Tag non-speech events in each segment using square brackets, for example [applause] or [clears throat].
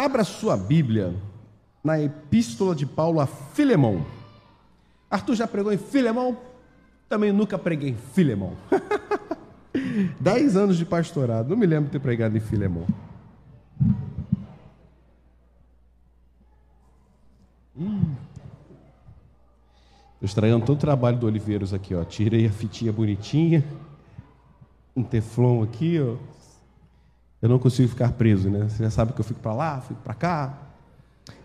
Abra sua Bíblia na Epístola de Paulo a Filemão. Arthur já pregou em Filemão? Também nunca preguei em Filemão. [laughs] Dez anos de pastorado, não me lembro de ter pregado em Filemão. Hum. Estou estragando todo o trabalho do Oliveiros aqui, ó. Tirei a fitinha bonitinha, um teflon aqui, ó eu não consigo ficar preso, né? Você já sabe que eu fico para lá, fico para cá.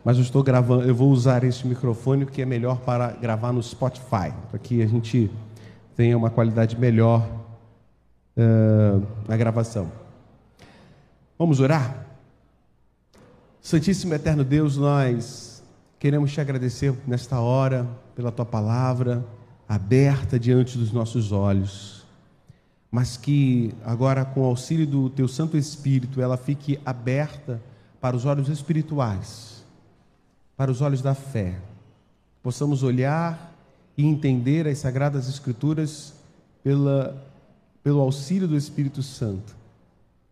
Mas eu estou gravando, eu vou usar esse microfone que é melhor para gravar no Spotify, para que a gente tenha uma qualidade melhor uh, na gravação. Vamos orar? Santíssimo Eterno Deus, nós queremos te agradecer nesta hora pela tua palavra aberta diante dos nossos olhos mas que agora, com o auxílio do Teu Santo Espírito, ela fique aberta para os olhos espirituais, para os olhos da fé. Possamos olhar e entender as Sagradas Escrituras pela, pelo auxílio do Espírito Santo.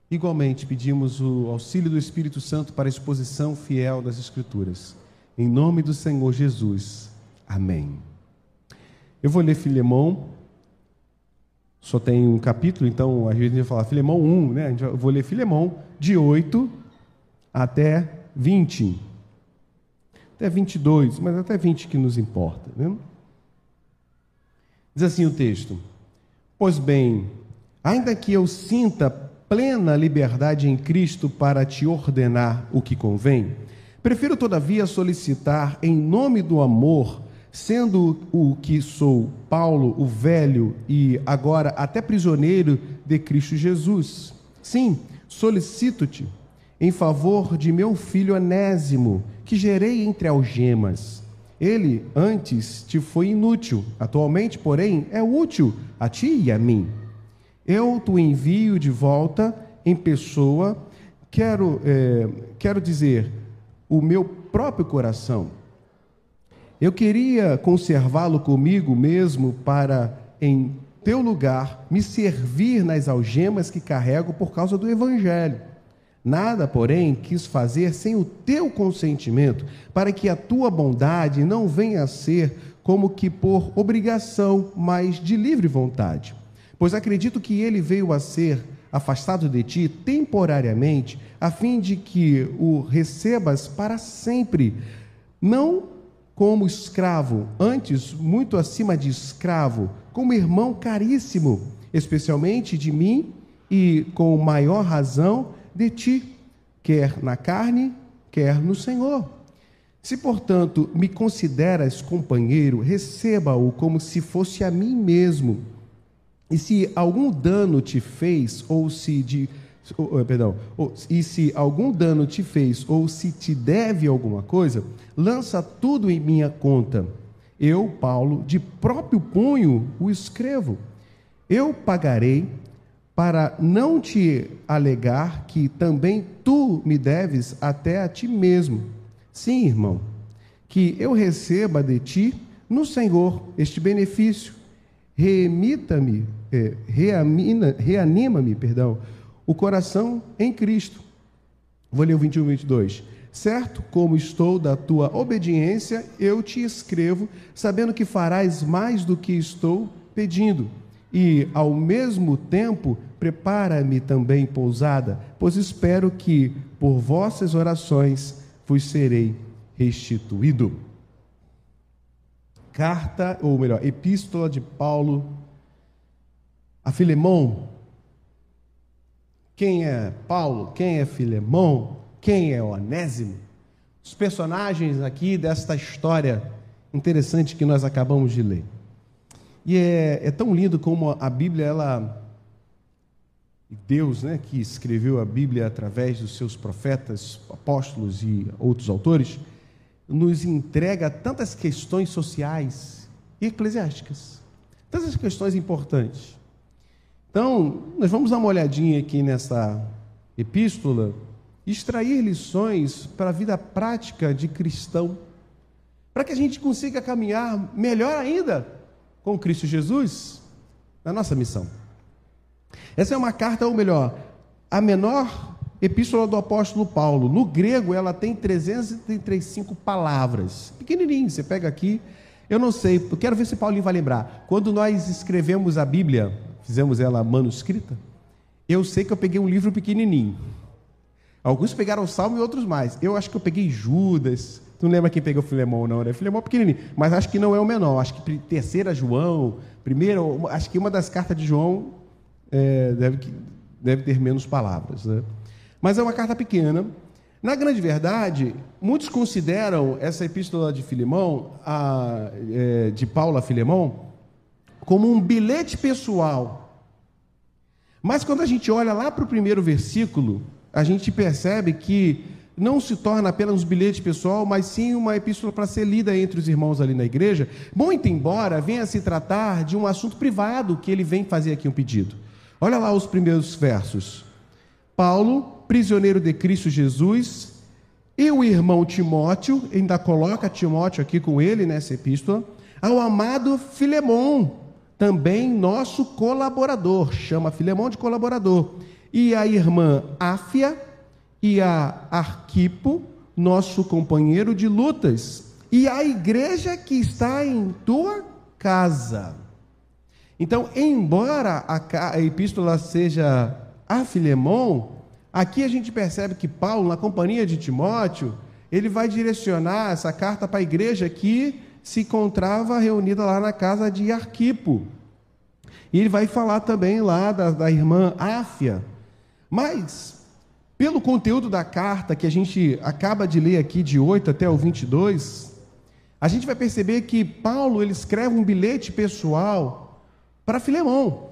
Igualmente, pedimos o auxílio do Espírito Santo para a exposição fiel das Escrituras. Em nome do Senhor Jesus. Amém. Eu vou ler Filemão só tem um capítulo, então a gente vai falar Filemão 1, né? Eu vou ler Filemão de 8 até 20. Até 22, mas até 20 que nos importa, né? Diz assim o texto: Pois bem, ainda que eu sinta plena liberdade em Cristo para te ordenar o que convém, prefiro todavia solicitar em nome do amor sendo o que sou Paulo, o velho e agora até prisioneiro de Cristo Jesus. Sim, solicito-te em favor de meu filho Anésimo, que gerei entre algemas. Ele antes te foi inútil, atualmente, porém, é útil a ti e a mim. Eu te envio de volta em pessoa, quero, é, quero dizer, o meu próprio coração eu queria conservá-lo comigo mesmo para, em teu lugar, me servir nas algemas que carrego por causa do Evangelho. Nada, porém, quis fazer sem o teu consentimento, para que a tua bondade não venha a ser como que por obrigação, mas de livre vontade. Pois acredito que ele veio a ser afastado de ti temporariamente, a fim de que o recebas para sempre, não como escravo, antes muito acima de escravo, como irmão caríssimo, especialmente de mim e com maior razão de ti, quer na carne, quer no Senhor. Se, portanto, me consideras companheiro, receba-o como se fosse a mim mesmo. E se algum dano te fez, ou se de perdão, e se algum dano te fez ou se te deve alguma coisa, lança tudo em minha conta. Eu, Paulo, de próprio punho o escrevo. Eu pagarei para não te alegar que também tu me deves até a ti mesmo. Sim, irmão, que eu receba de ti no Senhor este benefício. Remita-me, eh, reanima-me, perdão, o coração em Cristo. Vou ler o 21 e 22. Certo como estou da tua obediência, eu te escrevo, sabendo que farás mais do que estou pedindo. E, ao mesmo tempo, prepara-me também pousada, pois espero que, por vossas orações, vos serei restituído. Carta, ou melhor, Epístola de Paulo a Filemão, quem é Paulo, quem é Filemão, quem é Onésimo. Os personagens aqui desta história interessante que nós acabamos de ler. E é, é tão lindo como a Bíblia, ela. Deus, né, que escreveu a Bíblia através dos seus profetas, apóstolos e outros autores, nos entrega tantas questões sociais e eclesiásticas, tantas questões importantes. Então, nós vamos dar uma olhadinha aqui nessa epístola, extrair lições para a vida prática de cristão, para que a gente consiga caminhar melhor ainda com Cristo Jesus na nossa missão. Essa é uma carta, ou melhor, a menor Epístola do apóstolo Paulo. No grego, ela tem 335 palavras. Pequenininho, você pega aqui. Eu não sei, eu quero ver se Paulinho vai lembrar. Quando nós escrevemos a Bíblia, fizemos ela manuscrita, eu sei que eu peguei um livro pequenininho. Alguns pegaram o Salmo e outros mais. Eu acho que eu peguei Judas. Tu não lembra quem pegou Filemão, não, né? Filemão é pequenininho. Mas acho que não é o menor. Acho que terceira João, primeiro, acho que uma das cartas de João é, deve, deve ter menos palavras, né? Mas é uma carta pequena. Na grande verdade, muitos consideram essa epístola de Filemão, a, é, de Paulo a Filemão, como um bilhete pessoal. Mas quando a gente olha lá para o primeiro versículo, a gente percebe que não se torna apenas um bilhete pessoal, mas sim uma epístola para ser lida entre os irmãos ali na igreja, muito embora venha se tratar de um assunto privado que ele vem fazer aqui um pedido. Olha lá os primeiros versos. Paulo, prisioneiro de Cristo Jesus, e o irmão Timóteo, ainda coloca Timóteo aqui com ele nessa epístola, ao amado Filemão, também nosso colaborador, chama Filemão de colaborador, e a irmã Áfia e a Arquipo, nosso companheiro de lutas, e a igreja que está em tua casa. Então, embora a epístola seja a Filemão, aqui a gente percebe que Paulo, na companhia de Timóteo, ele vai direcionar essa carta para a igreja que se encontrava reunida lá na casa de Arquipo. E ele vai falar também lá da, da irmã Áfia. Mas, pelo conteúdo da carta que a gente acaba de ler aqui, de 8 até o 22, a gente vai perceber que Paulo ele escreve um bilhete pessoal para Filemão.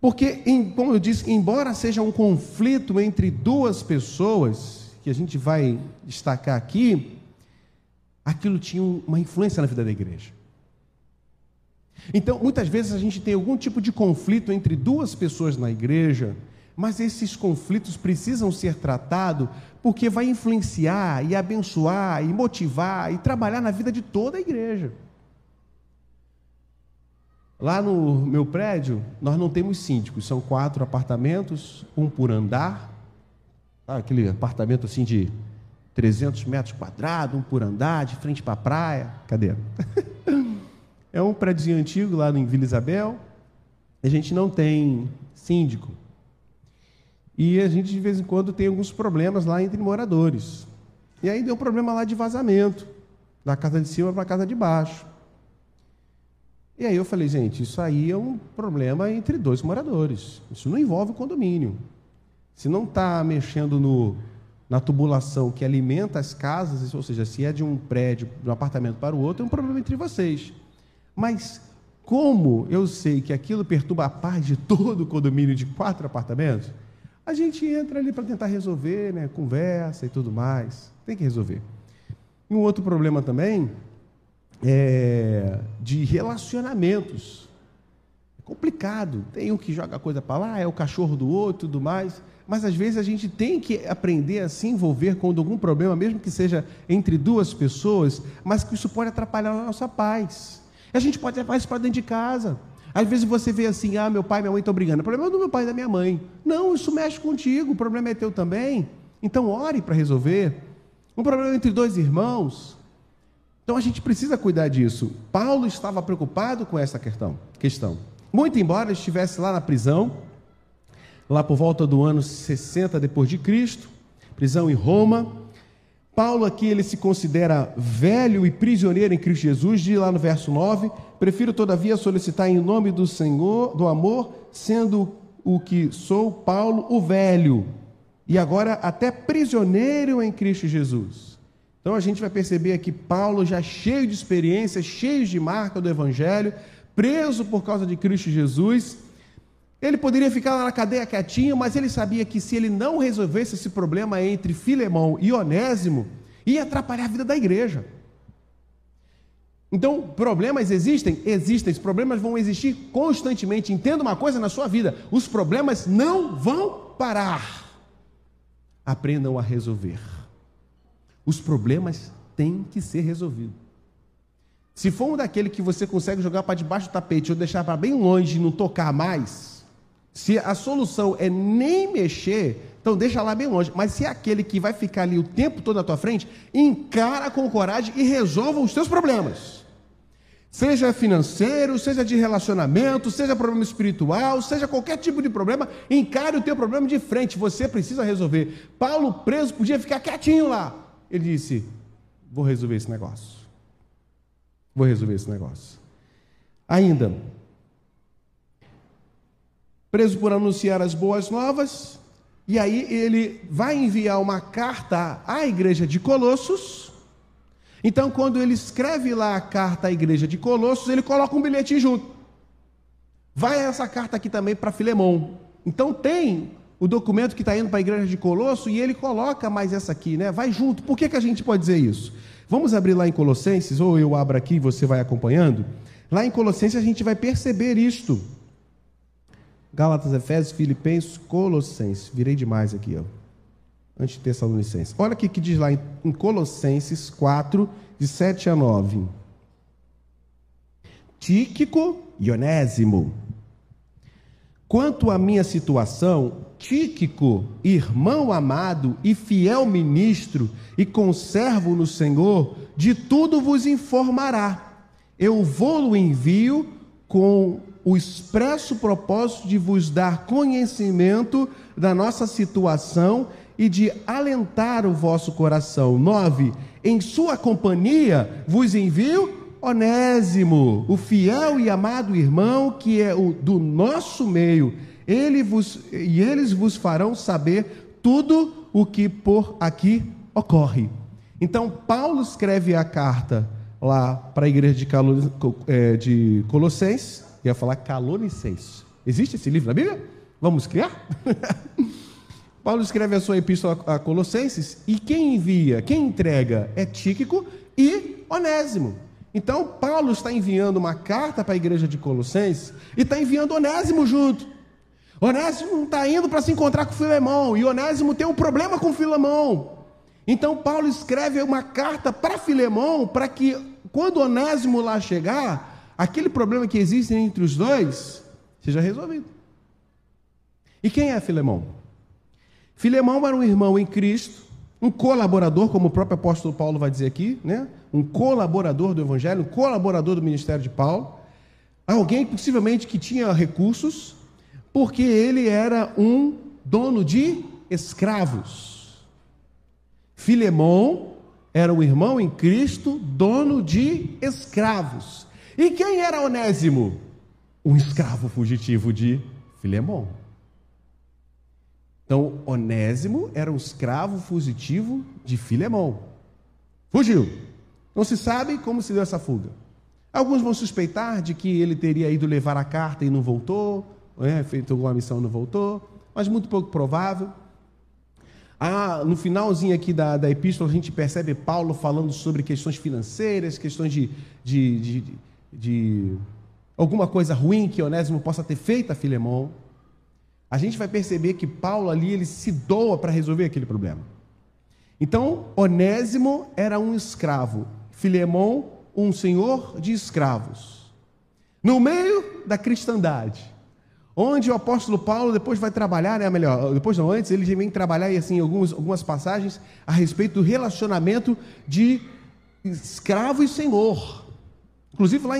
Porque, como eu disse, embora seja um conflito entre duas pessoas, que a gente vai destacar aqui, aquilo tinha uma influência na vida da igreja. Então, muitas vezes a gente tem algum tipo de conflito entre duas pessoas na igreja, mas esses conflitos precisam ser tratados porque vai influenciar e abençoar e motivar e trabalhar na vida de toda a igreja. Lá no meu prédio, nós não temos síndicos, são quatro apartamentos, um por andar, aquele apartamento assim de 300 metros quadrados, um por andar, de frente para a praia. Cadê? [laughs] é um prédio antigo lá em Vila Isabel, a gente não tem síndico. E a gente, de vez em quando, tem alguns problemas lá entre moradores. E aí deu um problema lá de vazamento, da casa de cima para a casa de baixo. E aí eu falei, gente, isso aí é um problema entre dois moradores. Isso não envolve o condomínio. Se não está mexendo no, na tubulação que alimenta as casas, ou seja, se é de um prédio, de um apartamento para o outro, é um problema entre vocês. Mas como eu sei que aquilo perturba a paz de todo o condomínio de quatro apartamentos, a gente entra ali para tentar resolver, né? conversa e tudo mais. Tem que resolver. E um outro problema também é, de relacionamentos. É complicado. Tem um que joga a coisa para lá, é o cachorro do outro tudo mais. Mas às vezes a gente tem que aprender a se envolver com algum problema, mesmo que seja entre duas pessoas, mas que isso pode atrapalhar a nossa paz. A gente pode levar isso para dentro de casa. Às vezes você vê assim, ah, meu pai e minha mãe estão brigando. O problema é do meu pai e da minha mãe. Não, isso mexe contigo, o problema é teu também. Então ore para resolver. Um problema entre dois irmãos, então a gente precisa cuidar disso. Paulo estava preocupado com essa questão. questão. Muito embora estivesse lá na prisão, lá por volta do ano 60 depois de Cristo, prisão em Roma, Paulo aqui ele se considera velho e prisioneiro em Cristo Jesus, diz lá no verso 9: "Prefiro todavia solicitar em nome do Senhor, do amor, sendo o que sou Paulo o velho, e agora até prisioneiro em Cristo Jesus." Então a gente vai perceber aqui Paulo já cheio de experiência, cheio de marca do Evangelho, preso por causa de Cristo Jesus. Ele poderia ficar lá na cadeia quietinho, mas ele sabia que se ele não resolvesse esse problema entre Filemão e Onésimo, ia atrapalhar a vida da igreja. Então, problemas existem? Existem. Os problemas vão existir constantemente. Entenda uma coisa na sua vida: os problemas não vão parar. Aprendam a resolver os problemas têm que ser resolvidos. Se for um daquele que você consegue jogar para debaixo do tapete ou deixar para bem longe e não tocar mais, se a solução é nem mexer, Então deixa lá bem longe. Mas se é aquele que vai ficar ali o tempo todo na tua frente, encara com coragem e resolva os teus problemas. Seja financeiro, seja de relacionamento, seja problema espiritual, seja qualquer tipo de problema, encare o teu problema de frente, você precisa resolver. Paulo preso podia ficar quietinho lá. Ele disse: "Vou resolver esse negócio. Vou resolver esse negócio." Ainda, preso por anunciar as boas novas, e aí ele vai enviar uma carta à igreja de Colossos. Então, quando ele escreve lá a carta à igreja de Colossos, ele coloca um bilhetinho junto. Vai essa carta aqui também para Filemão. Então tem o documento que está indo para a igreja de Colosso e ele coloca mais essa aqui, né? Vai junto. Por que, que a gente pode dizer isso? Vamos abrir lá em Colossenses, ou eu abro aqui e você vai acompanhando. Lá em Colossenses a gente vai perceber isto. Gálatas, Efésios, Filipenses, Colossenses. Virei demais aqui, ó. Antes de Tessalonicenses. Olha o que diz lá em Colossenses 4, de 7 a 9. Tíquico e Onésimo. Quanto à minha situação, Tíquico, irmão amado e fiel ministro e conservo no Senhor, de tudo vos informará. Eu vou-lo envio com o expresso propósito de vos dar conhecimento da nossa situação e de alentar o vosso coração. 9. Em sua companhia vos envio Onésimo, o fiel e amado irmão que é o do nosso meio. Ele vos, e eles vos farão saber tudo o que por aqui ocorre. Então, Paulo escreve a carta lá para a igreja de, é, de Colossenses ia falar Calonicenses. Existe esse livro na Bíblia? Vamos criar? [laughs] Paulo escreve a sua epístola a Colossenses e quem envia, quem entrega é Tíquico e Onésimo. Então, Paulo está enviando uma carta para a igreja de Colossenses e está enviando Onésimo junto. Onésimo está indo para se encontrar com Filemão e Onésimo tem um problema com Filemão. Então, Paulo escreve uma carta para Filemão para que, quando Onésimo lá chegar, aquele problema que existe entre os dois seja resolvido. E quem é Filemão? Filemão era um irmão em Cristo, um colaborador, como o próprio apóstolo Paulo vai dizer aqui, né? Um colaborador do Evangelho, um colaborador do ministério de Paulo, alguém possivelmente que tinha recursos, porque ele era um dono de escravos. Filemão era um irmão em Cristo, dono de escravos. E quem era Onésimo? Um escravo fugitivo de Filemão. Então, Onésimo era um escravo fugitivo de Filemão. Fugiu. Não se sabe como se deu essa fuga. Alguns vão suspeitar de que ele teria ido levar a carta e não voltou, né, feito alguma missão e não voltou, mas muito pouco provável. Ah, no finalzinho aqui da, da epístola, a gente percebe Paulo falando sobre questões financeiras, questões de, de, de, de alguma coisa ruim que Onésimo possa ter feito a Filemão, a gente vai perceber que Paulo ali ele se doa para resolver aquele problema. Então, Onésimo era um escravo, Filemão um senhor de escravos. No meio da cristandade, onde o apóstolo Paulo depois vai trabalhar, né, melhor, depois não antes, ele vem trabalhar assim algumas, algumas passagens a respeito do relacionamento de escravo e senhor. Inclusive, lá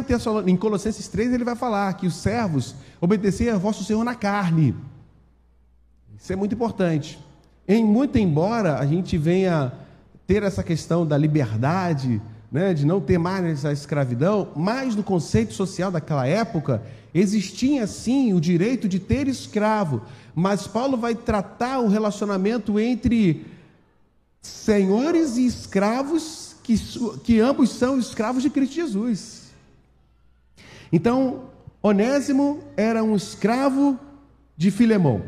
em, Colossenses 3, ele vai falar que os servos obedeciam a vosso Senhor na carne. Isso é muito importante. Em muito embora a gente venha ter essa questão da liberdade, né, de não ter mais essa escravidão, mas no conceito social daquela época existia sim o direito de ter escravo, mas Paulo vai tratar o relacionamento entre senhores e escravos, que, que ambos são escravos de Cristo Jesus. Então, Onésimo era um escravo de Filemão.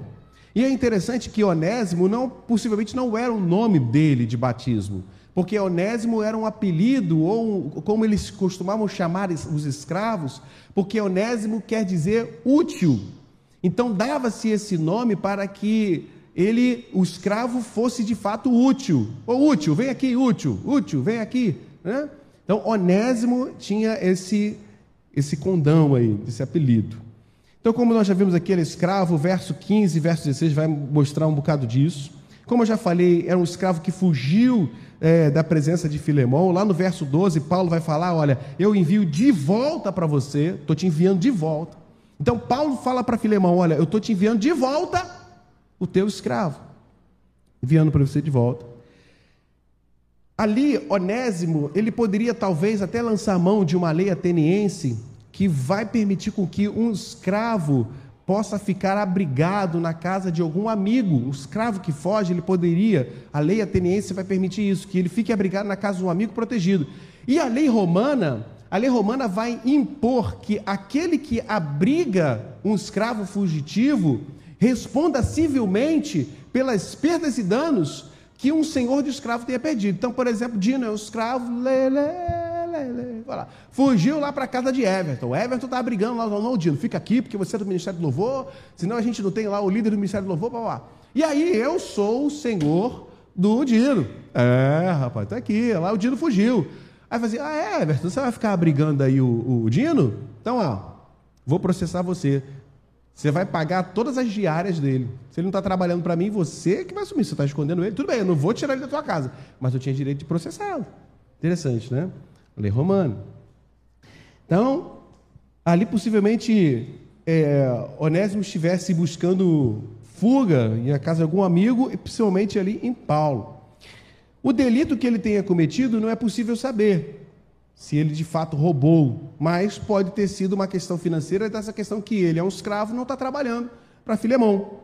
E é interessante que Onésimo não, possivelmente não era o nome dele de batismo, porque Onésimo era um apelido, ou como eles costumavam chamar os escravos, porque Onésimo quer dizer útil. Então dava-se esse nome para que ele, o escravo, fosse de fato útil. Ou útil, vem aqui, útil, útil, vem aqui. Né? Então Onésimo tinha esse esse condão aí, esse apelido. Então, como nós já vimos aqui, é escravo, verso 15 e verso 16 vai mostrar um bocado disso. Como eu já falei, era um escravo que fugiu é, da presença de Filemão. Lá no verso 12, Paulo vai falar: Olha, eu envio de volta para você, estou te enviando de volta. Então, Paulo fala para Filemão: Olha, eu estou te enviando de volta o teu escravo, enviando para você de volta. Ali, Onésimo, ele poderia talvez até lançar mão de uma lei ateniense que vai permitir com que um escravo possa ficar abrigado na casa de algum amigo. Um escravo que foge, ele poderia, a lei ateniense vai permitir isso, que ele fique abrigado na casa de um amigo protegido. E a lei romana, a lei romana vai impor que aquele que abriga um escravo fugitivo responda civilmente pelas perdas e danos que um senhor de escravo tenha perdido. Então, por exemplo, Dino é um escravo, lê, lá. fugiu lá para a casa de Everton. O Everton está brigando lá, não, Dino, fica aqui, porque você é do Ministério do Louvor, senão a gente não tem lá o líder do Ministério do Louvor, blá, blá. E aí eu sou o senhor do Dino. É, rapaz, está aqui, lá o Dino fugiu. Aí fazia, assim, ah, é, Everton, você vai ficar brigando aí o, o Dino? Então, ó, vou processar você. Você vai pagar todas as diárias dele. Se ele não está trabalhando para mim, você que vai assumir. Você está escondendo ele. Tudo bem, eu não vou tirar ele da tua casa. Mas eu tinha direito de processá-lo. Interessante, né? Lei romana. Então, ali possivelmente é, Onésimo estivesse buscando fuga em casa de algum amigo, e principalmente ali em Paulo. O delito que ele tenha cometido não é possível saber se ele de fato roubou, mas pode ter sido uma questão financeira dessa questão que ele é um escravo não está trabalhando para Filemão.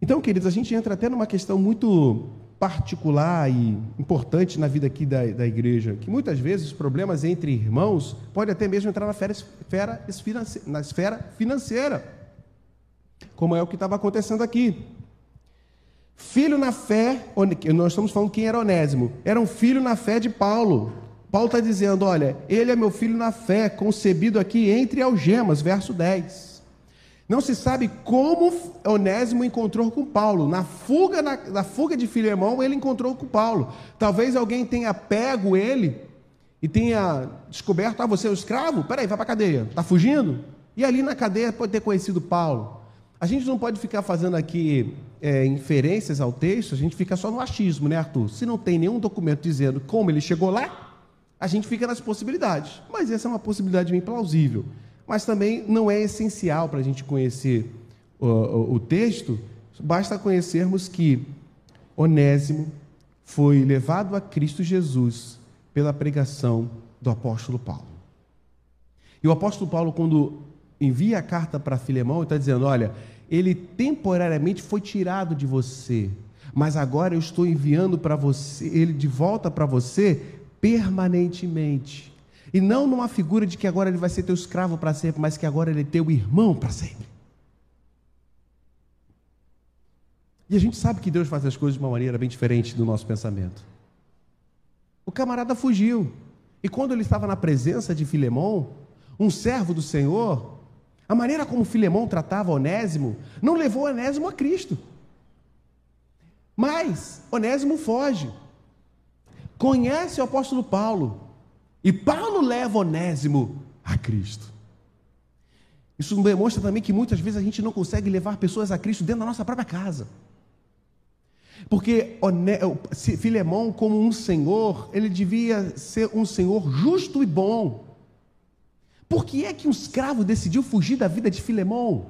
Então, queridos, a gente entra até numa questão muito particular e importante na vida aqui da, da igreja, que muitas vezes os problemas entre irmãos podem até mesmo entrar na esfera, na esfera financeira, como é o que estava acontecendo aqui. Filho na fé, nós estamos falando quem era Onésimo, era um filho na fé de Paulo, Paulo está dizendo: olha, ele é meu filho na fé, concebido aqui entre algemas, verso 10. Não se sabe como Onésimo encontrou com Paulo. Na fuga, na, na fuga de Filemão, ele encontrou com Paulo. Talvez alguém tenha pego ele e tenha descoberto: ah, você é um escravo? Peraí, vai para a cadeia. Está fugindo? E ali na cadeia pode ter conhecido Paulo. A gente não pode ficar fazendo aqui é, inferências ao texto, a gente fica só no achismo, né, Arthur? Se não tem nenhum documento dizendo como ele chegou lá, a gente fica nas possibilidades. Mas essa é uma possibilidade bem plausível. Mas também não é essencial para a gente conhecer o, o, o texto, basta conhecermos que Onésimo foi levado a Cristo Jesus pela pregação do apóstolo Paulo. E o apóstolo Paulo, quando envia a carta para Filemão, está dizendo: Olha, ele temporariamente foi tirado de você, mas agora eu estou enviando para você, ele de volta para você permanentemente. E não numa figura de que agora ele vai ser teu escravo para sempre, mas que agora ele é teu irmão para sempre. E a gente sabe que Deus faz as coisas de uma maneira bem diferente do nosso pensamento. O camarada fugiu. E quando ele estava na presença de Filemão, um servo do Senhor, a maneira como Filemão tratava Onésimo não levou Onésimo a Cristo. Mas Onésimo foge conhece o apóstolo Paulo. E Paulo leva Onésimo a Cristo. Isso demonstra também que muitas vezes a gente não consegue levar pessoas a Cristo dentro da nossa própria casa. Porque Filemão, como um senhor, ele devia ser um senhor justo e bom. Por que é que um escravo decidiu fugir da vida de Filemão?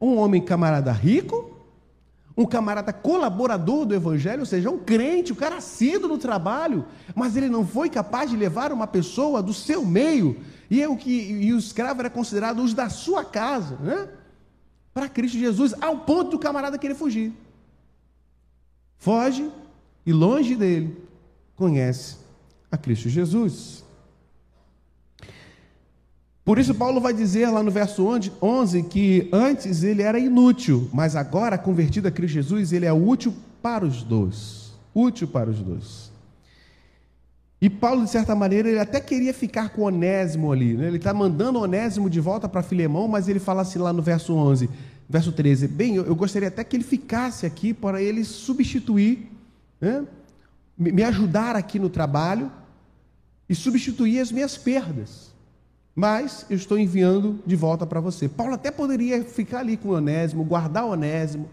Um homem camarada rico, um camarada colaborador do Evangelho, ou seja, um crente, um cara assíduo no trabalho, mas ele não foi capaz de levar uma pessoa do seu meio, e, é o, que, e o escravo era considerado os da sua casa, né? para Cristo Jesus, ao ponto do camarada querer fugir. Foge e longe dele conhece a Cristo Jesus. Por isso, Paulo vai dizer lá no verso 11 que antes ele era inútil, mas agora, convertido a Cristo Jesus, ele é útil para os dois. Útil para os dois. E Paulo, de certa maneira, ele até queria ficar com Onésimo ali. Né? Ele está mandando Onésimo de volta para Filemão, mas ele fala assim lá no verso 11, verso 13: Bem, eu, gostaria até que ele ficasse aqui para ele substituir, né? me ajudar aqui no trabalho e substituir as minhas perdas. Mas eu estou enviando de volta para você. Paulo até poderia ficar ali com Onésimo, guardar Onésimo.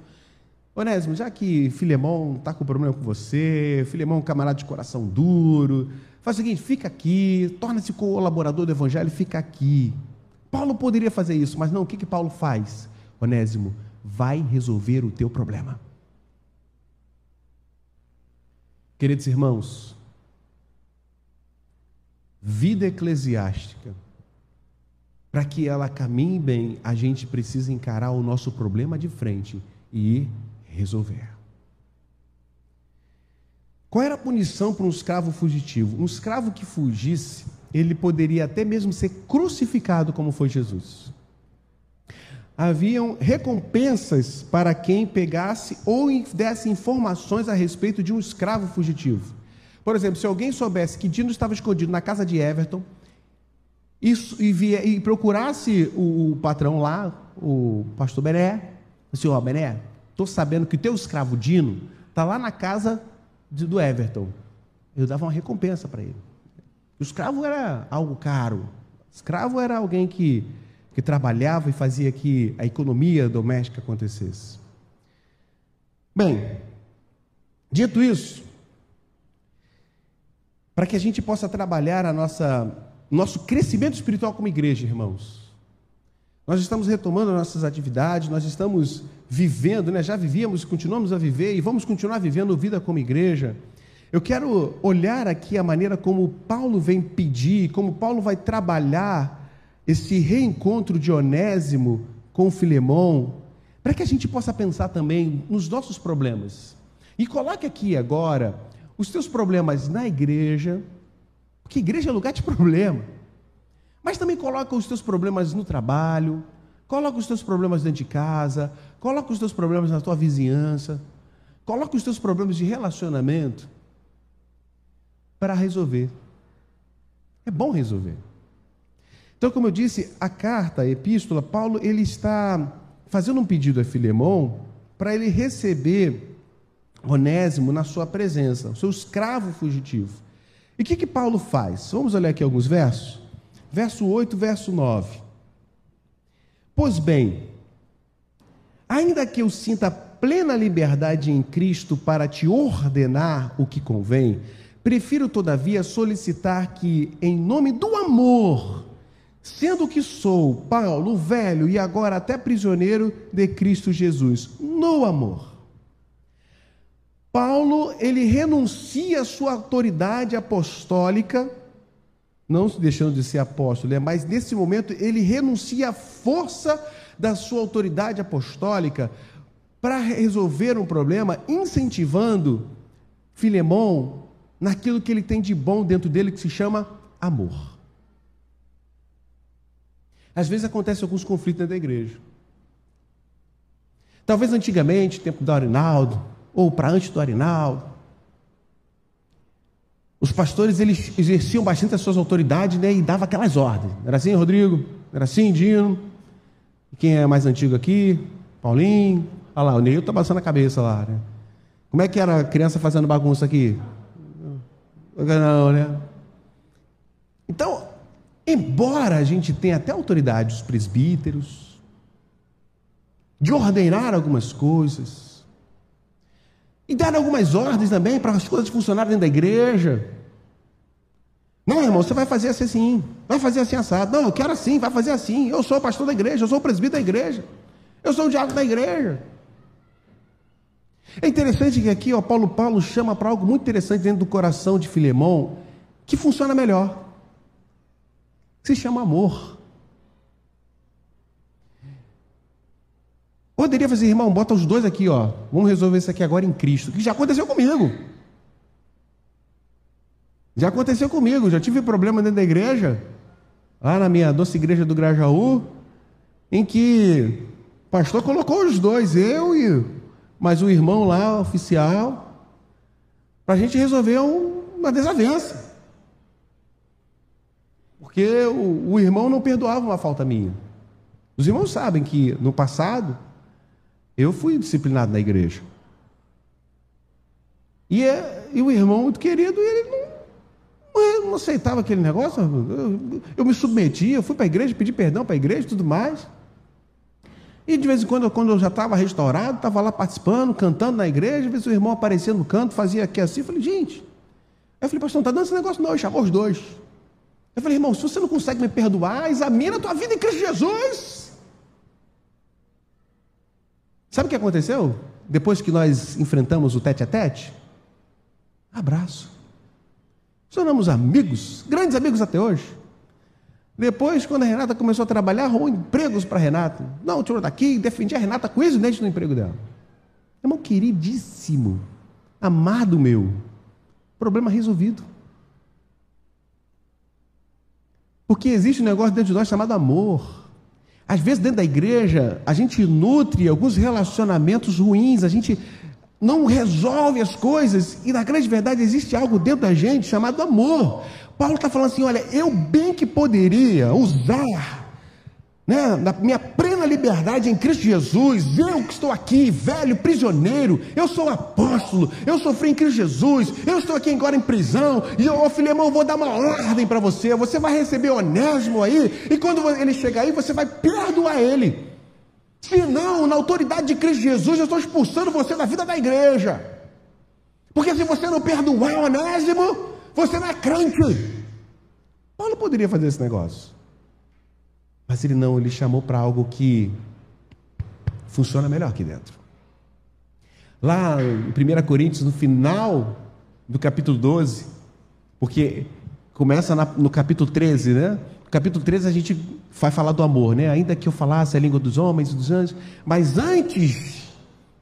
Onésimo, já que Filemão está com problema com você, Filemão é um camarada de coração duro, faz o seguinte, fica aqui, torna-se colaborador do evangelho, fica aqui. Paulo poderia fazer isso, mas não, o que, que Paulo faz? Onésimo, vai resolver o teu problema. Queridos irmãos, vida eclesiástica, para que ela caminhe bem, a gente precisa encarar o nosso problema de frente e resolver. Qual era a punição para um escravo fugitivo? Um escravo que fugisse, ele poderia até mesmo ser crucificado, como foi Jesus. Haviam recompensas para quem pegasse ou desse informações a respeito de um escravo fugitivo. Por exemplo, se alguém soubesse que Dino estava escondido na casa de Everton e, via, e procurasse o, o, patrão lá, o pastor Bené, o senhor Bené, estou sabendo que o teu escravo Dino está lá na casa de, do Everton. Eu dava uma recompensa para ele. O escravo era algo caro. O escravo era alguém que, que trabalhava e fazia que a economia doméstica acontecesse. Bem, dito isso, para que a gente possa trabalhar a nossa nosso crescimento espiritual como igreja, irmãos. Nós estamos retomando nossas atividades, nós estamos vivendo, né? já vivíamos, continuamos a viver e vamos continuar vivendo vida como igreja. Eu quero olhar aqui a maneira como Paulo vem pedir, como Paulo vai trabalhar esse reencontro de Onésimo com Filemão, para que a gente possa pensar também nos nossos problemas. E coloque aqui agora os teus problemas na igreja, porque igreja é lugar de problema. Mas também coloca os teus problemas no trabalho, coloca os teus problemas dentro de casa, coloca os teus problemas na tua vizinhança, coloca os teus problemas de relacionamento para resolver. É bom resolver. Então, como eu disse, a carta, a epístola, Paulo ele está fazendo um pedido a Filemão para ele receber Onésimo na sua presença, o seu escravo fugitivo. E o que, que Paulo faz? Vamos olhar aqui alguns versos. Verso 8, verso 9. Pois bem, ainda que eu sinta plena liberdade em Cristo para te ordenar o que convém, Prefiro, todavia, solicitar que, em nome do amor, sendo que sou Paulo, velho e agora até prisioneiro de Cristo Jesus, no amor. Paulo, ele renuncia à sua autoridade apostólica, não deixando de ser apóstolo, né, mas nesse momento ele renuncia à força da sua autoridade apostólica para resolver um problema, incentivando Filemão naquilo que ele tem de bom dentro dele que se chama amor. Às vezes acontecem alguns conflitos dentro da igreja. Talvez antigamente, tempo do Arinaldo, ou para antes do Arinaldo, os pastores eles exerciam bastante as suas autoridades né, e davam aquelas ordens. Era assim, Rodrigo? Era assim, Dino? Quem é mais antigo aqui? Paulinho? Olha lá, o Neil está passando a cabeça lá. Né? Como é que era a criança fazendo bagunça aqui? Não, né? Então, embora a gente tenha até autoridade, os presbíteros, de ordenar algumas coisas, e dar algumas ordens também para as coisas funcionarem dentro da igreja. Não, irmão, você vai fazer assim, assim, vai fazer assim assado. Não, eu quero assim, vai fazer assim. Eu sou o pastor da igreja, eu sou o presbítero da igreja, eu sou o diácono da igreja. É interessante que aqui ó, Paulo Paulo chama para algo muito interessante dentro do coração de Filemão, que funciona melhor. Se chama amor. Poderia fazer, irmão, bota os dois aqui, ó. Vamos resolver isso aqui agora em Cristo. Que já aconteceu comigo. Já aconteceu comigo. Já tive problema dentro da igreja, lá na minha doce igreja do Grajaú, em que o pastor colocou os dois, eu e mas o irmão lá, oficial, para a gente resolver um, uma desavença. Porque o, o irmão não perdoava uma falta minha. Os irmãos sabem que no passado eu fui disciplinado na igreja. E, é, e o irmão muito querido, ele não, eu não aceitava aquele negócio, eu, eu me submetia, eu fui para a igreja, pedi perdão para a igreja e tudo mais. E de vez em quando, quando eu já estava restaurado, estava lá participando, cantando na igreja, às vezes o irmão aparecia no canto, fazia aqui assim, eu falei, gente. Aí eu falei, pastor, não está dando esse negócio não, ele chamou os dois. Eu falei, irmão, se você não consegue me perdoar, examina a tua vida em Cristo Jesus. Sabe o que aconteceu? Depois que nós enfrentamos o tete a tete? Abraço. Tornamos amigos, grandes amigos até hoje. Depois, quando a Renata começou a trabalhar, arrumou empregos para a Renata. Não, o senhor daqui, defendia a Renata com isso dentro no emprego dela. Irmão queridíssimo, amado meu, problema resolvido. Porque existe um negócio dentro de nós chamado amor. Às vezes, dentro da igreja, a gente nutre alguns relacionamentos ruins, a gente não resolve as coisas, e na grande verdade existe algo dentro da gente chamado amor. Paulo está falando assim: olha, eu bem que poderia usar, né, na minha plena liberdade em Cristo Jesus, eu que estou aqui, velho, prisioneiro, eu sou apóstolo, eu sofri em Cristo Jesus, eu estou aqui agora em prisão, e eu, Filemão, eu vou dar uma ordem para você, você vai receber Onésimo aí, e quando ele chegar aí, você vai perdoar ele. Se não, na autoridade de Cristo Jesus, eu estou expulsando você da vida da igreja. Porque se você não perdoar o Onésimo, você não é crente. Paulo poderia fazer esse negócio. Mas ele não, ele chamou para algo que funciona melhor aqui dentro. Lá em 1 Coríntios, no final do capítulo 12, porque começa no capítulo 13, né? No capítulo 13 a gente vai falar do amor, né? Ainda que eu falasse a língua dos homens e dos anjos, mas antes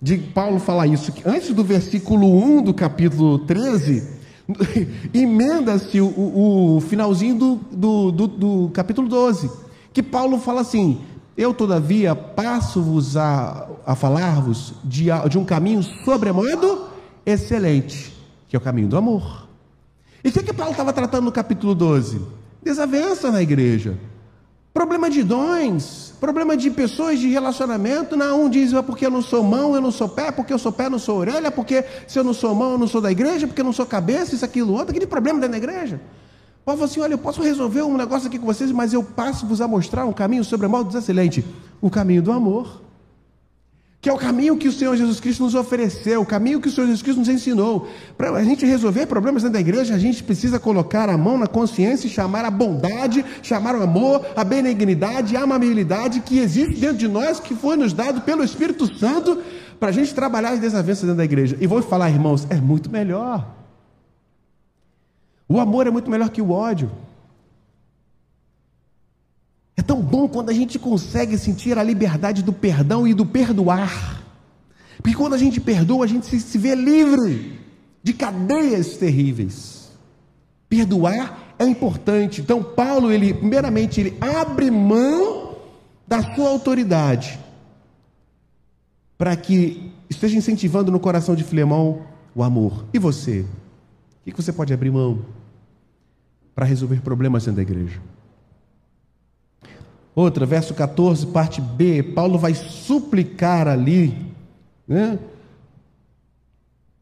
de Paulo falar isso, antes do versículo 1 do capítulo 13, [laughs] emenda-se o, o, o, finalzinho do, do, do, do, capítulo 12, que Paulo fala assim: Eu, todavia, passo-vos a, a falar-vos de, de um caminho sobremodo excelente, que é o caminho do amor. E o que, que Paulo estava tratando no capítulo 12? Desavença na igreja. Problema de dons, problema de pessoas de relacionamento. Não, um diz, é porque eu não sou mão, eu não sou pé, porque eu sou pé, não sou orelha, porque se eu não sou mão, eu não sou da igreja, porque eu não sou cabeça, isso, aquilo, outro. Aquele problema dentro da igreja. Paulo falou assim: olha, eu posso resolver um negócio aqui com vocês, mas eu passo-vos a mostrar um caminho sobre modo excelente o caminho do amor que é o caminho que o Senhor Jesus Cristo nos ofereceu, o caminho que o Senhor Jesus Cristo nos ensinou. Para a gente resolver problemas dentro da igreja, a gente precisa colocar a mão na consciência e chamar a bondade, chamar o amor, a benignidade, a amabilidade que existe dentro de nós, que foi nos dado pelo Espírito Santo, para a gente trabalhar as desavenças dentro da igreja. E vou falar, irmãos, é muito melhor. O amor é muito melhor que o ódio. É tão bom quando a gente consegue sentir a liberdade do perdão e do perdoar. Porque quando a gente perdoa, a gente se vê livre de cadeias terríveis. Perdoar é importante. Então Paulo, ele primeiramente ele abre mão da sua autoridade para que esteja incentivando no coração de Filemão o amor. E você? O que você pode abrir mão para resolver problemas dentro da igreja? Outra, verso 14, parte B, Paulo vai suplicar ali, né?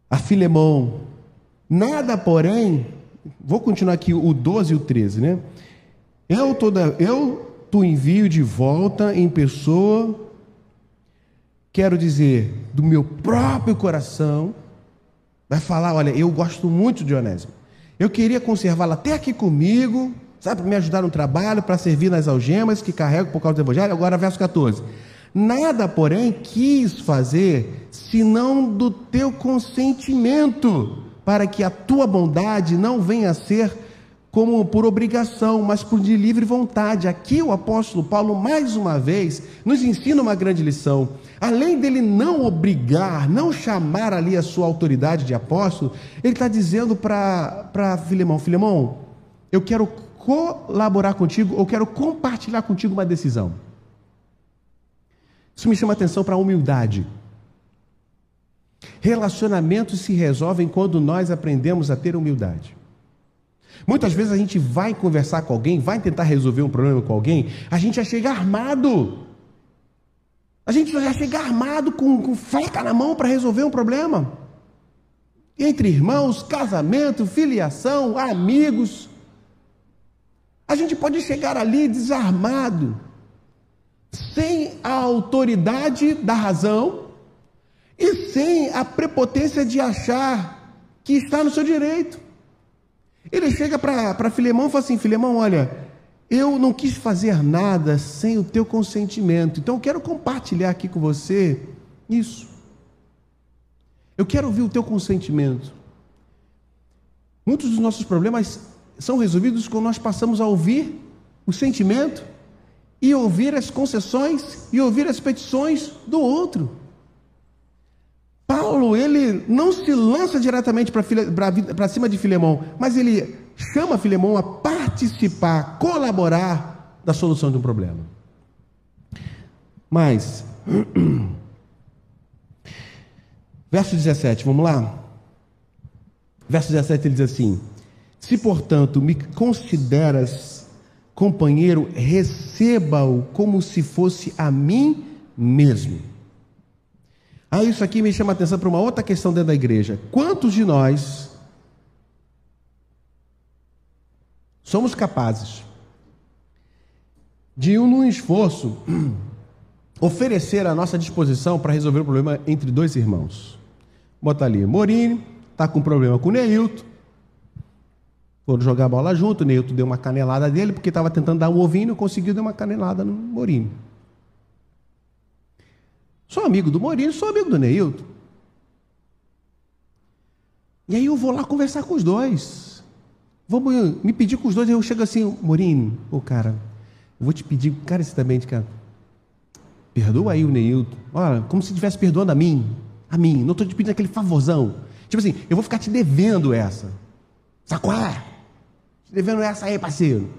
A Filemão, nada porém, vou continuar aqui o 12 e o 13, né? Eu, toda, eu tu envio de volta em pessoa, quero dizer, do meu próprio coração, vai falar, olha, eu gosto muito de Onésimo, eu queria conservá-lo até aqui comigo, sabe, para me ajudar no trabalho, para servir nas algemas que carrego por causa do Evangelho. Agora, verso 14: Nada, porém, quis fazer senão do teu consentimento, para que a tua bondade não venha a ser como por obrigação, mas por de livre vontade. Aqui o apóstolo Paulo, mais uma vez, nos ensina uma grande lição. Além dele não obrigar, não chamar ali a sua autoridade de apóstolo, ele está dizendo para Filemão: Filemão, eu quero colaborar contigo ou quero compartilhar contigo uma decisão. Isso me chama atenção para a humildade. Relacionamentos se resolvem quando nós aprendemos a ter humildade. Muitas vezes a gente vai conversar com alguém, vai tentar resolver um problema com alguém, a gente já chega armado. A gente já chega armado com, com faca na mão para resolver um problema. Entre irmãos, casamento, filiação, amigos. A gente pode chegar ali desarmado, sem a autoridade da razão e sem a prepotência de achar que está no seu direito. Ele chega para Filemão e fala assim: Filemão, olha, eu não quis fazer nada sem o teu consentimento, então eu quero compartilhar aqui com você isso. Eu quero ouvir o teu consentimento. Muitos dos nossos problemas são resolvidos quando nós passamos a ouvir o sentimento e ouvir as concessões e ouvir as petições do outro. Paulo, ele não se lança diretamente para cima de Filemão, mas ele chama Filemão a participar, colaborar da solução de um problema. Mas, [clears throat] verso 17, vamos lá? Verso 17 ele diz assim: Se portanto me consideras companheiro, receba-o como se fosse a mim mesmo. Ah, isso aqui me chama a atenção para uma outra questão dentro da igreja. Quantos de nós somos capazes de, num esforço, [clears throat] oferecer a nossa disposição para resolver o problema entre dois irmãos? Bota ali, Morini está com problema com o Neilton, foram jogar bola junto, o Neilton deu uma canelada dele, porque estava tentando dar um ovinho, conseguiu dar uma canelada no Morinho. Sou amigo do Morinho, sou amigo do Neilton. E aí eu vou lá conversar com os dois. Vou me pedir com os dois, eu chego assim, Morinho, ô cara, eu vou te pedir encarecidamente, cara, perdoa aí o Neilton. Olha, como se estivesse perdoando a mim, a mim, não estou te pedindo aquele favorzão. Tipo assim, eu vou ficar te devendo essa. Qual é? devendo essa aí, parceiro.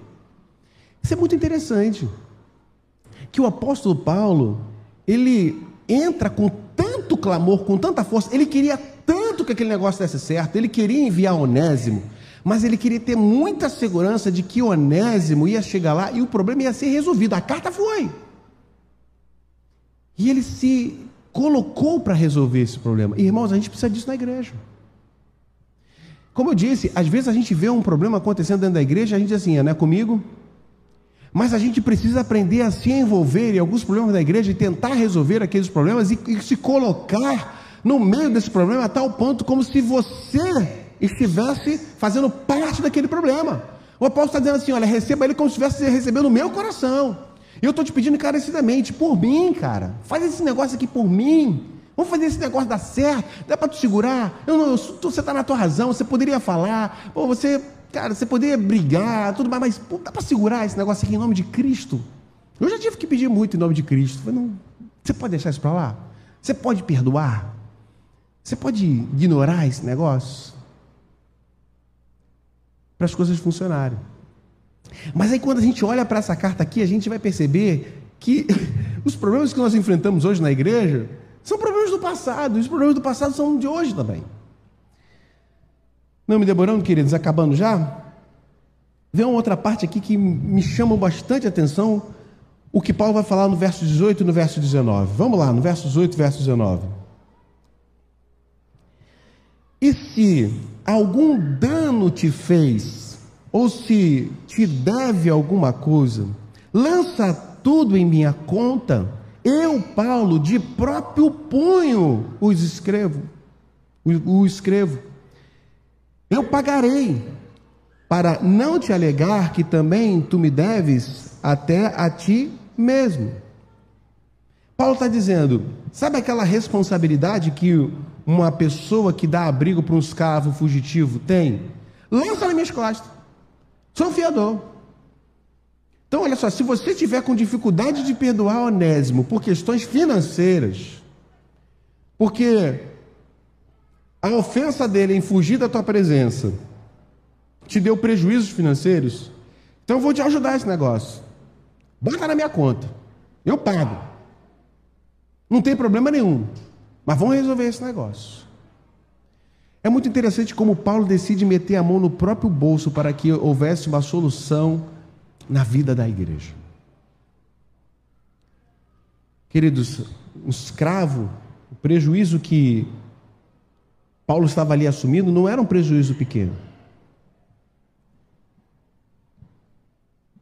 Isso é muito interessante. Que o apóstolo Paulo, ele entra com tanto clamor, com tanta força, ele queria tanto que aquele negócio desse certo, ele queria enviar Onésimo, mas ele queria ter muita segurança de que Onésimo ia chegar lá e o problema ia ser resolvido. A carta foi. E ele se colocou para resolver esse problema. Irmãos, a gente precisa disso na igreja. Como eu disse, às vezes a gente vê um problema acontecendo dentro da igreja, a gente diz assim, não é comigo? Mas a gente precisa aprender a se envolver em alguns problemas da igreja e tentar resolver aqueles problemas e, e se colocar no meio desse problema a tal ponto como se você estivesse fazendo parte daquele problema. O apóstolo está dizendo assim: olha, receba ele como se estivesse recebendo o meu coração. Eu estou te pedindo encarecidamente, por mim, cara. Faz esse negócio aqui por mim. Vamos fazer esse negócio dar certo. Dá para tu segurar? Eu não, eu, você está na tua razão. Você poderia falar. Pô, você, cara, você poderia brigar, tudo mais, mas pô, dá para segurar esse negócio aqui em nome de Cristo? Eu já tive que pedir muito em nome de Cristo. Falei, não, você pode deixar isso para lá? Você pode perdoar? Você pode ignorar esse negócio? Para as coisas funcionarem. Mas aí quando a gente olha para essa carta aqui, a gente vai perceber que [laughs] os problemas que nós enfrentamos hoje na igreja são problemas do passado, e os problemas do passado são de hoje também. Não me demorando, queridos, acabando já? Vem uma outra parte aqui que me chama bastante atenção, o que Paulo vai falar no verso 18 e no verso 19. Vamos lá, no verso 18 e verso 19. E se algum dano te fez, ou se te deve alguma coisa, lança tudo em minha conta eu, Paulo, de próprio punho os escrevo, o, o escrevo. Eu pagarei, para não te alegar que também tu me deves até a ti mesmo. Paulo está dizendo, sabe aquela responsabilidade que uma pessoa que dá abrigo para um escravo fugitivo tem? Lança nas minhas costas. Sou fiador. Então, olha só, se você tiver com dificuldade de perdoar Onésimo por questões financeiras, porque a ofensa dele em fugir da tua presença te deu prejuízos financeiros, então eu vou te ajudar esse negócio. Bota na minha conta. Eu pago. Não tem problema nenhum. Mas vamos resolver esse negócio. É muito interessante como Paulo decide meter a mão no próprio bolso para que houvesse uma solução na vida da igreja. Queridos, o escravo, o prejuízo que Paulo estava ali assumindo não era um prejuízo pequeno.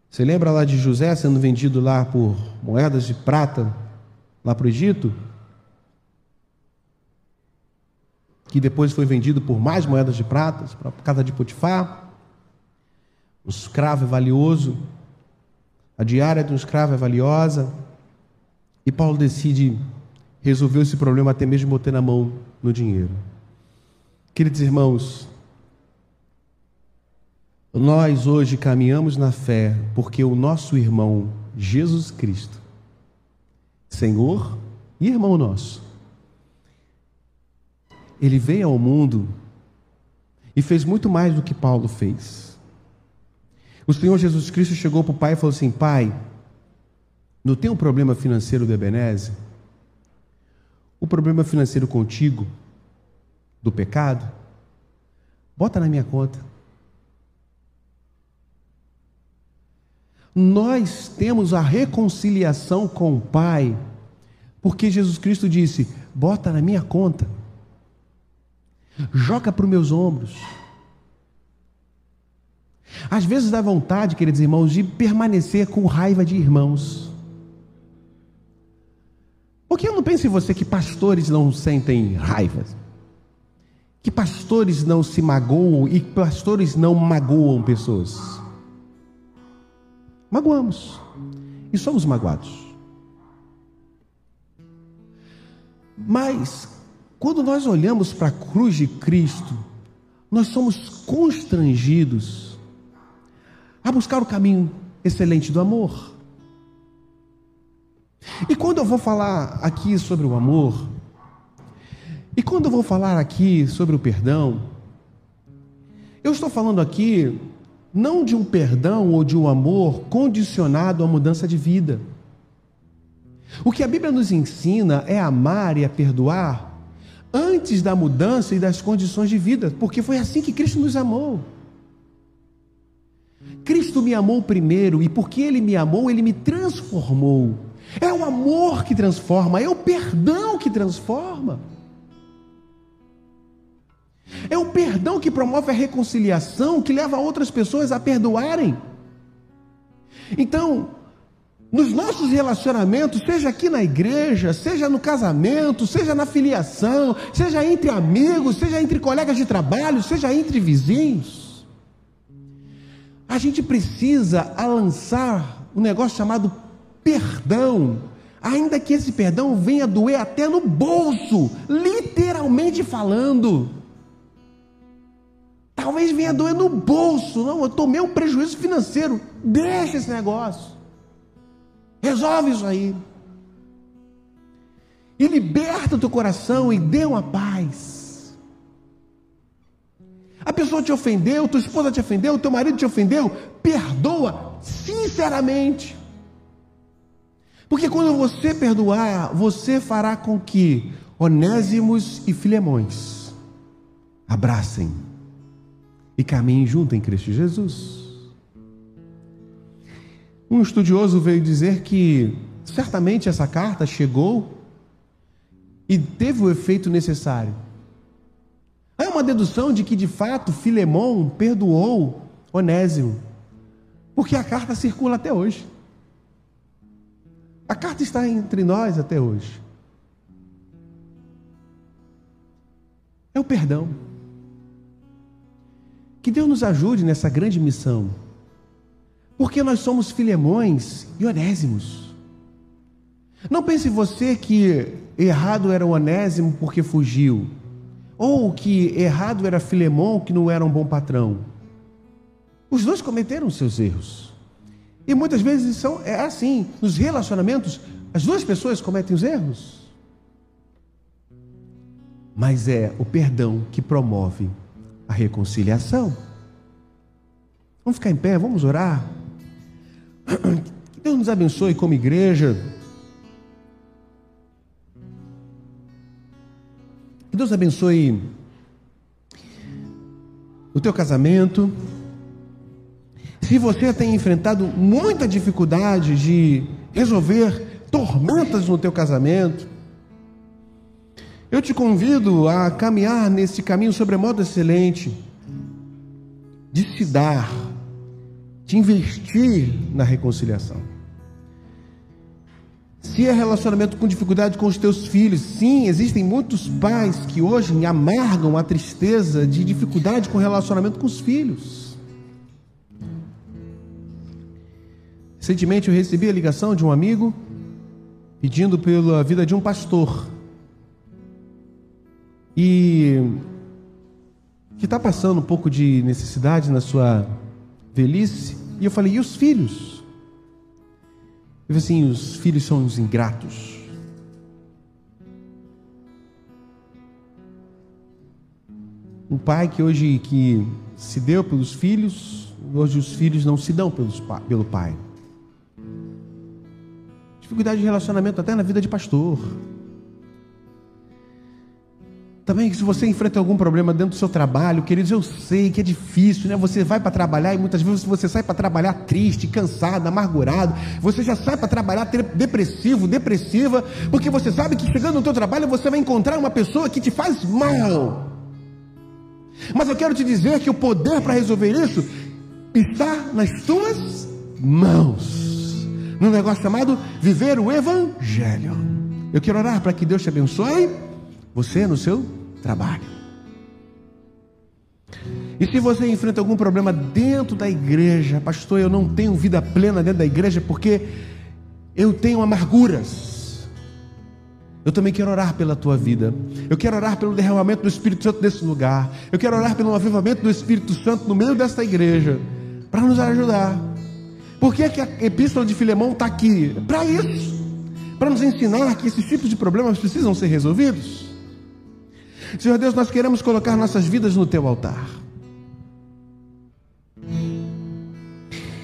Você lembra lá de José sendo vendido lá por moedas de prata, lá para o Egito? Que depois foi vendido por mais moedas de prata para a casa de Potifar. O escravo é valioso, a diária de um escravo é valiosa. E Paulo decide resolver esse problema até mesmo botando a mão no dinheiro. Queridos irmãos, nós hoje caminhamos na fé porque o nosso irmão Jesus Cristo, Senhor e irmão nosso, ele veio ao mundo e fez muito mais do que Paulo fez. O Senhor Jesus Cristo chegou para o pai e falou assim: Pai, não tem um problema financeiro do Ebenezer? O problema financeiro contigo, do pecado, bota na minha conta. Nós temos a reconciliação com o Pai, porque Jesus Cristo disse: bota na minha conta, joga para os meus ombros. Às vezes dá vontade, queridos irmãos, de permanecer com raiva de irmãos. Porque eu não penso em você que pastores não sentem raiva, que pastores não se magoam e pastores não magoam pessoas. Magoamos. E somos magoados. Mas, quando nós olhamos para a cruz de Cristo, nós somos constrangidos a buscar o caminho excelente do amor. E quando eu vou falar aqui sobre o amor, e quando eu vou falar aqui sobre o perdão, eu estou falando aqui não de um perdão ou de um amor condicionado à mudança de vida. O que a Bíblia nos ensina é amar e a perdoar antes da mudança e das condições de vida, porque foi assim que Cristo nos amou. Cristo me amou primeiro e porque Ele me amou, Ele me transformou. É o amor que transforma, é o perdão que transforma. É o perdão que promove a reconciliação, que leva outras pessoas a perdoarem. Então, nos nossos relacionamentos, seja aqui na igreja, seja no casamento, seja na filiação, seja entre amigos, seja entre colegas de trabalho, seja entre vizinhos, a gente precisa lançar um negócio chamado perdão, ainda que esse perdão venha doer até no bolso, literalmente falando. Talvez venha doer no bolso. Não, eu tomei um prejuízo financeiro. Deixa esse negócio. Resolve isso aí. E liberta o teu coração e dê uma paz. A pessoa te ofendeu, tua esposa te ofendeu, teu marido te ofendeu, perdoa sinceramente. Porque quando você perdoar, você fará com que Onésimos e Filemões abracem e caminhem junto em Cristo Jesus. Um estudioso veio dizer que certamente essa carta chegou e teve o efeito necessário. É uma dedução de que de fato Filemão perdoou Onésimo, porque a carta circula até hoje. A carta está entre nós até hoje. É o perdão. Que Deus nos ajude nessa grande missão. Porque nós somos filemões e onésimos. Não pense você que errado era o onésimo porque fugiu. Ou que errado era Filemão que não era um bom patrão. Os dois cometeram seus erros. E muitas vezes são, é assim, nos relacionamentos, as duas pessoas cometem os erros. Mas é o perdão que promove a reconciliação. Vamos ficar em pé, vamos orar. Que [clears throat] Deus nos abençoe como igreja. Que Deus abençoe o teu casamento. Se você tem enfrentado muita dificuldade de resolver tormentas no teu casamento, eu te convido a caminhar nesse caminho sobremodo excelente de se dar de investir na reconciliação. Se é relacionamento com dificuldade com os teus filhos, sim, existem muitos pais que hoje amargam a tristeza de dificuldade com relacionamento com os filhos. Recentemente eu recebi a ligação de um amigo pedindo pela vida de um pastor. E que está passando um pouco de necessidade na sua velhice. E eu falei, e os filhos? Eu falei assim, os filhos são os ingratos. Um pai que hoje que se deu pelos filhos, hoje os filhos não se dão pelos, pelo pai. Dificuldade de relacionamento até na vida de pastor. Também se você enfrenta algum problema dentro do seu trabalho, queridos, eu sei que é difícil, né? Você vai para trabalhar e muitas vezes você sai para trabalhar triste, cansado, amargurado. Você já sai para trabalhar depressivo, depressiva, porque você sabe que chegando no teu trabalho você vai encontrar uma pessoa que te faz mal. Mas eu quero te dizer que o poder para resolver isso está nas tuas mãos. Num negócio chamado viver o evangelho. Eu quero orar para que Deus te abençoe você no seu trabalho. E se você enfrenta algum problema dentro da igreja, pastor, eu não tenho vida plena dentro da igreja porque eu tenho amarguras. Eu também quero orar pela tua vida. Eu quero orar pelo derramamento do Espírito Santo nesse lugar. Eu quero orar pelo avivamento do Espírito Santo no meio desta igreja para nos ajudar. Por que, que a epístola de Filemão está aqui? Para isso. Para nos ensinar que esses tipos de problemas precisam ser resolvidos. Senhor Deus, nós queremos colocar nossas vidas no teu altar.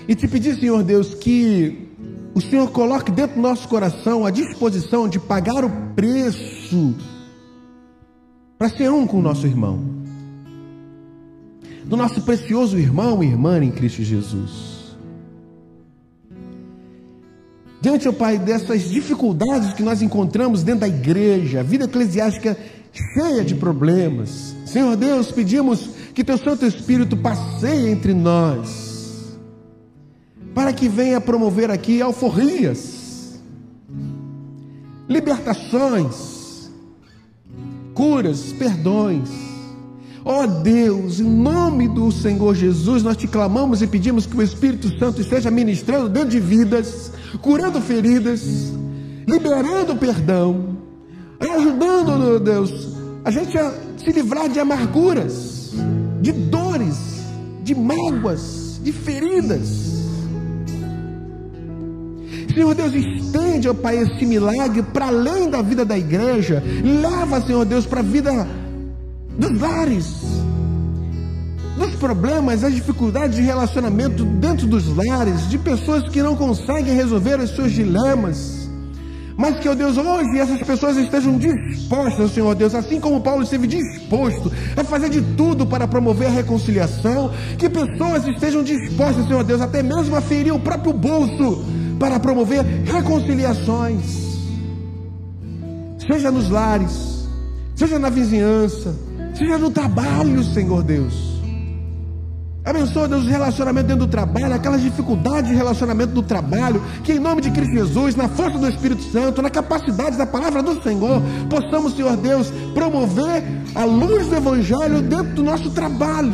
E te pedir, Senhor Deus, que o Senhor coloque dentro do nosso coração a disposição de pagar o preço para ser um com o nosso irmão. Do nosso precioso irmão e irmã em Cristo Jesus. Diante, ó Pai, dessas dificuldades que nós encontramos dentro da igreja, a vida eclesiástica cheia de problemas. Senhor Deus, pedimos que Teu Santo Espírito passeie entre nós, para que venha promover aqui alforrias, libertações, curas, perdões. Ó oh Deus, em nome do Senhor Jesus, nós te clamamos e pedimos que o Espírito Santo esteja ministrando dentro de vidas, curando feridas, liberando perdão, ajudando, meu Deus, a gente a se livrar de amarguras, de dores, de mágoas, de feridas. Senhor Deus, estende, ó Pai, esse milagre para além da vida da igreja. Leva, Senhor Deus, para a vida dos lares, dos problemas, as dificuldades de relacionamento dentro dos lares, de pessoas que não conseguem resolver os seus dilemas. Mas que, ó Deus, hoje essas pessoas estejam dispostas, Senhor Deus, assim como Paulo esteve disposto a fazer de tudo para promover a reconciliação, que pessoas estejam dispostas, Senhor Deus, até mesmo a ferir o próprio bolso para promover reconciliações. Seja nos lares, seja na vizinhança, seja no trabalho, Senhor Deus. Abençoa, Deus, os relacionamentos dentro do trabalho, aquelas dificuldades de relacionamento do trabalho, que em nome de Cristo Jesus, na força do Espírito Santo, na capacidade da palavra do Senhor, possamos, Senhor Deus, promover a luz do Evangelho dentro do nosso trabalho,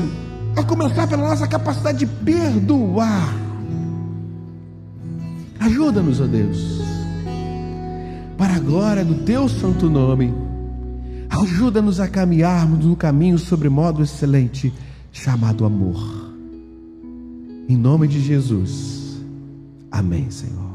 a começar pela nossa capacidade de perdoar. Ajuda-nos, ó Deus, para a glória do Teu santo nome, ajuda-nos a caminharmos no caminho sobre modo excelente chamado amor. Em nome de Jesus. Amém, Senhor.